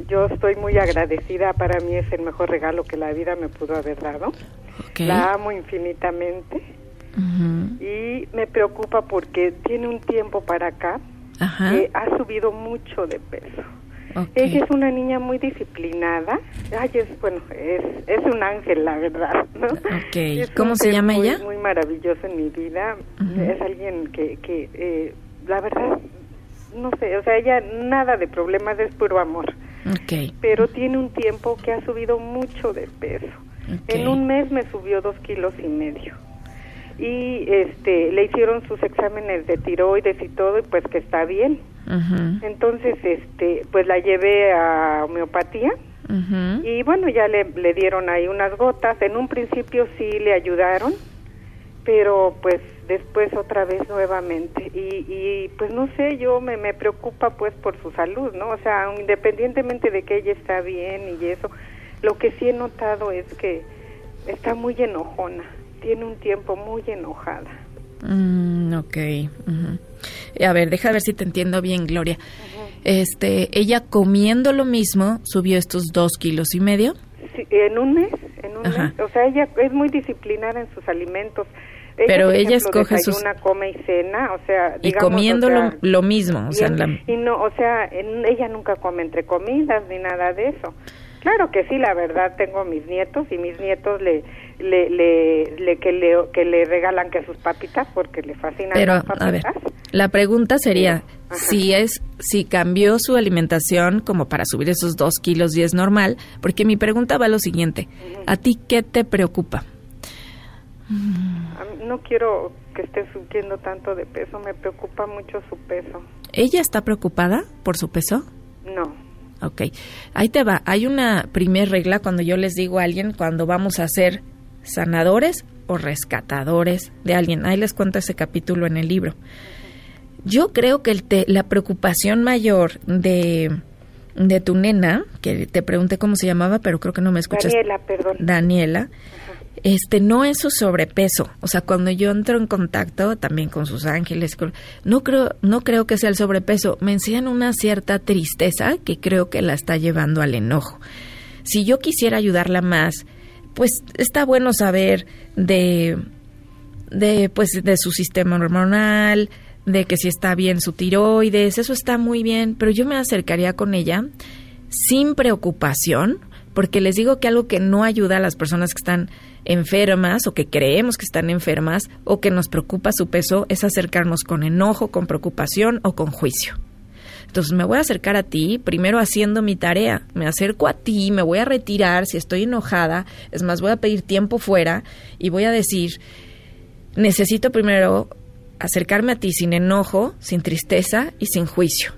Yo estoy muy agradecida. Para mí es el mejor regalo que la vida me pudo haber dado. Ok. La amo infinitamente. Ujú. Y me preocupa porque tiene un tiempo para acá Ajá. que ha subido mucho de peso. Ella es una niña muy disciplinada. Ay, es, bueno, es, es un ángel, la verdad. Es ¿Cómo se llama muy, ella? Muy maravilloso en mi vida. Es alguien que, que eh, la verdad, no sé, o sea, ella nada de problemas, es puro amor. Ok. Pero tiene un tiempo que ha subido mucho de peso. En un mes me subió dos kilos y medio. Y este, le hicieron sus exámenes de tiroides y todo, y pues que está bien. Entonces, este, pues la llevé a homeopatía y bueno, ya le, le dieron ahí unas gotas. En un principio sí le ayudaron, pero pues después otra vez nuevamente. Y, y pues no sé, yo me, me preocupa pues por su salud, ¿no? O sea, independientemente de que ella está bien y eso, lo que sí he notado es que está muy enojona, tiene un tiempo muy enojada. Mm, ok. ujú. A ver, deja ver si te entiendo bien, Gloria. Este, ella comiendo lo mismo subió estos dos kilos y medio. Sí, en un mes, en un Ajá. mes. O sea, ella es muy disciplinada en sus alimentos. Ella, Pero ella ejemplo, escoge sus- come y cena, o sea, Y digamos, comiendo o lo, sea, lo mismo. O sea, la- y no, o sea, en- ella nunca come entre comidas ni nada de eso. Claro que sí, la verdad, tengo mis nietos y mis nietos le, le, le, le- que le que le regalan que sus papitas porque le fascinan Pero, las papitas. a ver, la pregunta sería Ajá. si es, si cambió su alimentación como para subir esos dos kilos y es normal, porque mi pregunta va a lo siguiente, ¿a ti qué te preocupa? No quiero que esté subiendo tanto de peso, me preocupa mucho su peso. ¿Ella está preocupada por su peso? No. Ok, ahí te va. Hay una primer regla cuando yo les digo a alguien cuando vamos a ser sanadores o rescatadores de alguien. Ahí les cuento ese capítulo en el libro. Yo creo que el te- la preocupación mayor de, de tu nena, que te pregunté cómo se llamaba, pero creo que no me escuchas. Daniela, perdón. Daniela, este no es su sobrepeso. O sea, cuando yo entro en contacto también con sus ángeles, no creo, no creo que sea el sobrepeso. Me enseñan una cierta tristeza que creo que la está llevando al enojo. Si yo quisiera ayudarla más, pues está bueno saber de, de pues de su sistema hormonal, de que si está bien su tiroides, eso está muy bien, pero yo me acercaría con ella sin preocupación, porque les digo que algo que no ayuda a las personas que están enfermas o que creemos que están enfermas o que nos preocupa su peso es acercarnos con enojo, con preocupación o con juicio. Entonces me voy a acercar a ti, primero haciendo mi tarea. Me acerco a ti, me voy a retirar si estoy enojada. Es más, voy a pedir tiempo fuera y voy a decir, necesito primero acercarme a ti sin enojo, sin tristeza y sin juicio.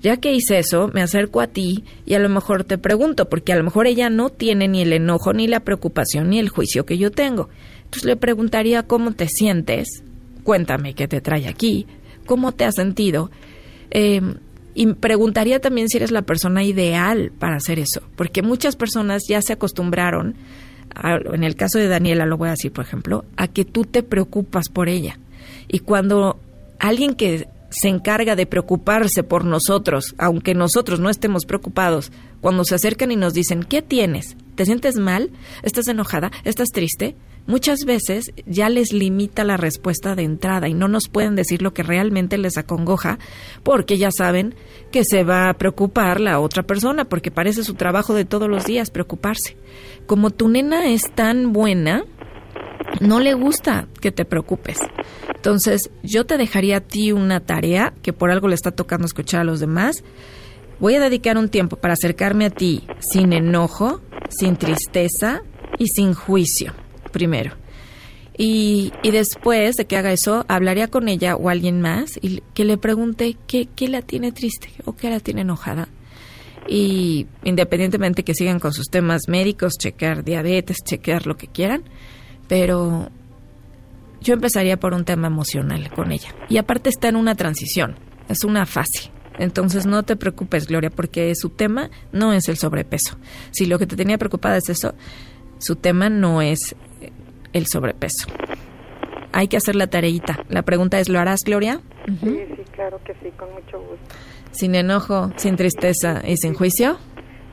Ya que hice eso, me acerco a ti y a lo mejor te pregunto, porque a lo mejor ella no tiene ni el enojo, ni la preocupación, ni el juicio que yo tengo. Entonces le preguntaría cómo te sientes, cuéntame qué te trae aquí, cómo te has sentido. Eh, y preguntaría también si eres la persona ideal para hacer eso, porque muchas personas ya se acostumbraron, en el caso de Daniela lo voy a decir, por ejemplo, a que tú te preocupas por ella. Y cuando alguien que se encarga de preocuparse por nosotros, aunque nosotros no estemos preocupados, cuando se acercan y nos dicen, ¿qué tienes? ¿Te sientes mal? ¿Estás enojada? ¿Estás triste? Muchas veces ya les limita la respuesta de entrada y no nos pueden decir lo que realmente les acongoja porque ya saben que se va a preocupar la otra persona porque parece su trabajo de todos los días preocuparse. Como tu nena es tan buena, no le gusta que te preocupes. Entonces, yo te dejaría a ti una tarea que por algo le está tocando escuchar a los demás. Voy a dedicar un tiempo para acercarme a ti sin enojo, sin tristeza y sin juicio, primero. Y, y después de que haga eso, hablaría con ella o alguien más y que le pregunte qué, qué la tiene triste o qué la tiene enojada. Y independientemente que sigan con sus temas médicos, checar diabetes, chequear lo que quieran, pero yo empezaría por un tema emocional con ella. Y aparte está en una transición, es una fase. Entonces no te preocupes, Gloria, porque su tema no es el sobrepeso. Si lo que te tenía preocupada es eso, su tema no es el sobrepeso. Hay que hacer la tareita. La pregunta es, ¿lo harás, Gloria? Sí, sí, claro que sí, con mucho gusto. Sin enojo, sin tristeza y sin juicio.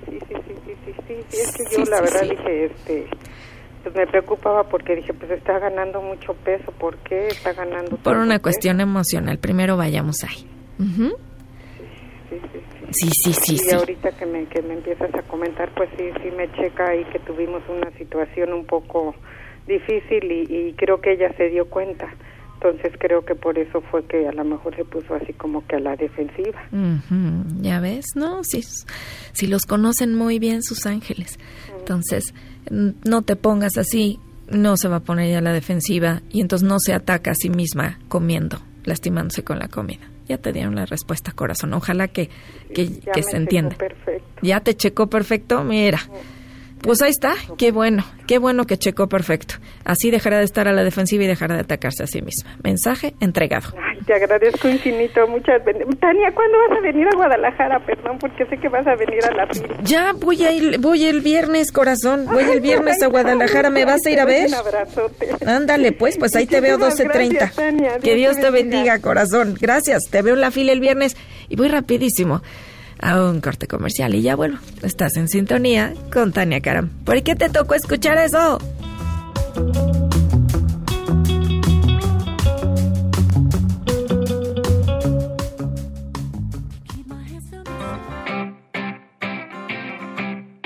Sí, sí, sí, sí, sí, sí, sí, es que yo la verdad dije, este, pues me preocupaba porque dije, pues está ganando mucho peso, ¿por qué está ganando Por una peso? cuestión emocional. Primero vayamos ahí. Sí, sí, sí. Y sí. ahorita que me, que me empiezas a comentar, pues sí, sí me checa ahí que tuvimos una situación un poco difícil y, y creo que ella se dio cuenta. Entonces creo que por eso fue que a lo mejor se puso así como que a la defensiva. Ya ves, no, si, si los conocen muy bien sus ángeles. Entonces, no te pongas así, no se va a poner ya a la defensiva y entonces no se ataca a sí misma comiendo, lastimándose con la comida. Ya te dieron la respuesta, corazón. Ojalá que, que, Ya que me se entienda. Perfecto. Ya te checó perfecto, mira. Pues ahí está, qué bueno, qué bueno que checó perfecto. Así dejará de estar a la defensiva y dejará de atacarse a sí misma. Mensaje entregado. Ay, te agradezco infinito, muchas bendiciones. Tania, ¿cuándo vas a venir a Guadalajara? Perdón, porque sé que vas a venir a la fila. Ya voy a ir, voy el viernes, corazón. Voy el viernes a Guadalajara. ¿Me vas a ir a ver? Un abrazote. Ándale, pues, pues ahí te veo Muchísimas 12.30. gracias, Tania. Que Dios te bendiga, corazón. Gracias. Te veo en la fila el viernes y voy rapidísimo a un corte comercial y ya vuelvo. Estás en sintonía con Tania Karam. ¿Por qué te tocó escuchar eso?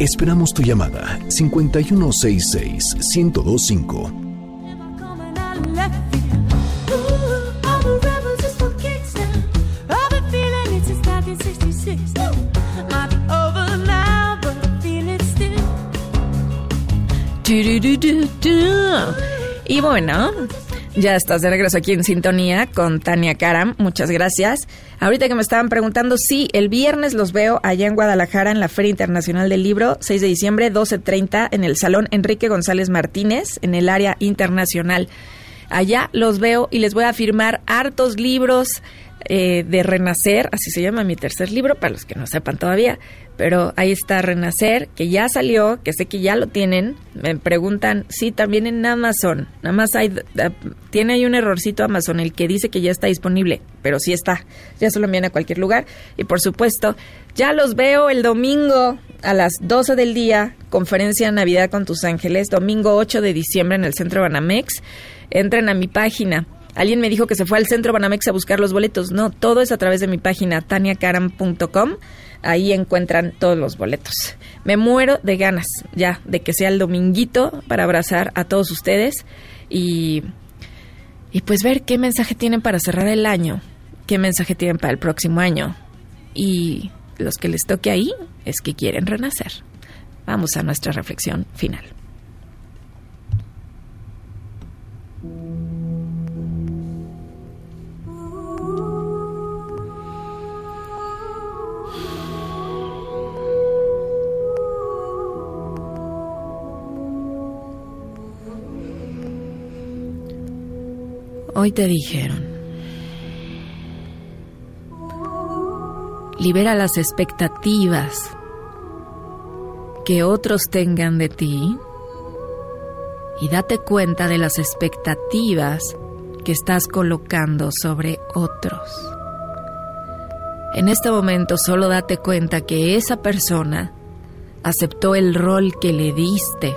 Esperamos tu llamada 5166 1025. coming out of left field. Ooh, all the rebels just for kicks now. I've been feeling it since 1966. Might be over now, but I feel it still. Tururururu. Y bueno, ya estás de regreso aquí en sintonía con Tania Karam. Muchas gracias. Ahorita que me estaban preguntando, sí, el viernes los veo allá en Guadalajara en la Feria Internacional del Libro, 6 de diciembre, 12.30, en el Salón Enrique González Martínez, en el área internacional. Allá los veo y les voy a firmar hartos libros eh, de Renacer, así se llama mi tercer libro, para los que no sepan todavía. Pero ahí está Renacer, que ya salió, que sé que ya lo tienen. Me preguntan, sí, también en Amazon. Nada más hay, eh, tiene ahí un errorcito Amazon, el que dice que ya está disponible, pero sí está. Ya se lo envían a cualquier lugar. Y por supuesto, ya los veo el domingo a las 12 del día, conferencia Navidad con tus ángeles, domingo 8 de diciembre en el Centro Banamex. Entren a mi página. Alguien me dijo que se fue al Centro Banamex a buscar los boletos. No, todo es a través de mi página taniacaram.com. Ahí encuentran todos los boletos. Me muero de ganas ya de que sea el dominguito para abrazar a todos ustedes y, y pues ver qué mensaje tienen para cerrar el año, qué mensaje tienen para el próximo año. Y los que les toque ahí es que quieren renacer. Vamos a nuestra reflexión final. Hoy te dijeron, libera las expectativas que otros tengan de ti y date cuenta de las expectativas que estás colocando sobre otros. En este momento solo date cuenta que esa persona aceptó el rol que le diste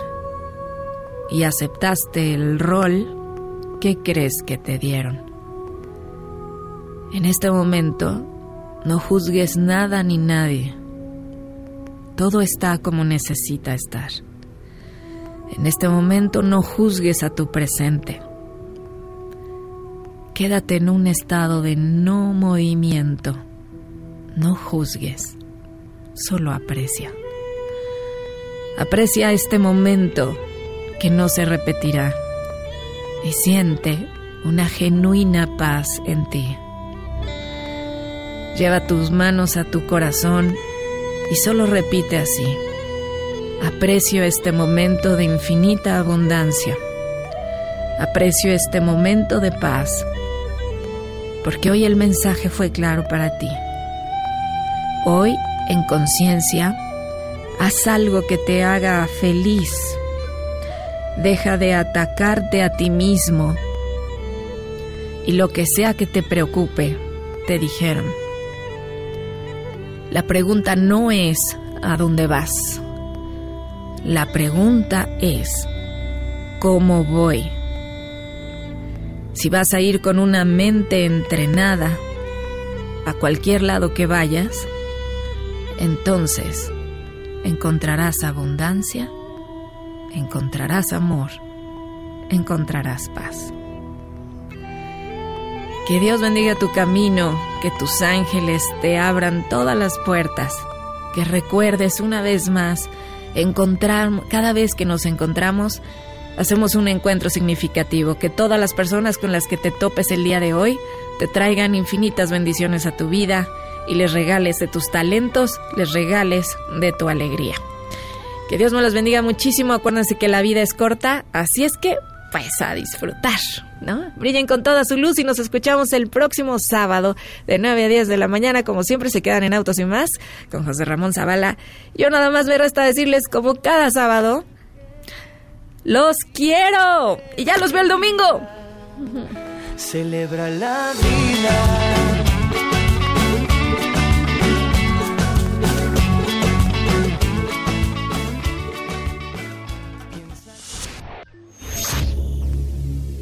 y aceptaste el rol ¿qué crees que te dieron? En este momento, no juzgues nada ni nadie. Todo está como necesita estar. En este momento no juzgues a tu presente. Quédate en un estado de no movimiento. No juzgues, solo aprecia. Aprecia este momento que no se repetirá y siente una genuina paz en ti. Lleva tus manos a tu corazón y solo repite así. Aprecio este momento de infinita abundancia. Aprecio este momento de paz. Porque hoy el mensaje fue claro para ti. Hoy, en conciencia, haz algo que te haga feliz. Deja de atacarte a ti mismo. Y lo que sea que te preocupe, te dijeron. La pregunta no es a dónde vas. La pregunta es, ¿cómo voy? Si vas a ir con una mente entrenada a cualquier lado que vayas, entonces encontrarás abundancia, encontrarás amor, encontrarás paz. Que Dios bendiga tu camino, que tus ángeles te abran todas las puertas, que recuerdes una vez más encontrar, cada vez que nos encontramos, hacemos un encuentro significativo, que todas las personas con las que te topes el día de hoy te traigan infinitas bendiciones a tu vida y les regales de tus talentos, les regales de tu alegría. Que Dios me los bendiga muchísimo, acuérdense que la vida es corta, así es que pues a disfrutar, ¿no? Brillen con toda su luz y nos escuchamos el próximo sábado de 9 a 10 de la mañana, como siempre se quedan en Autos y más, con José Ramón Zavala. Yo nada más me resta decirles, como cada sábado, los quiero y ya los veo el domingo. Celebra la vida.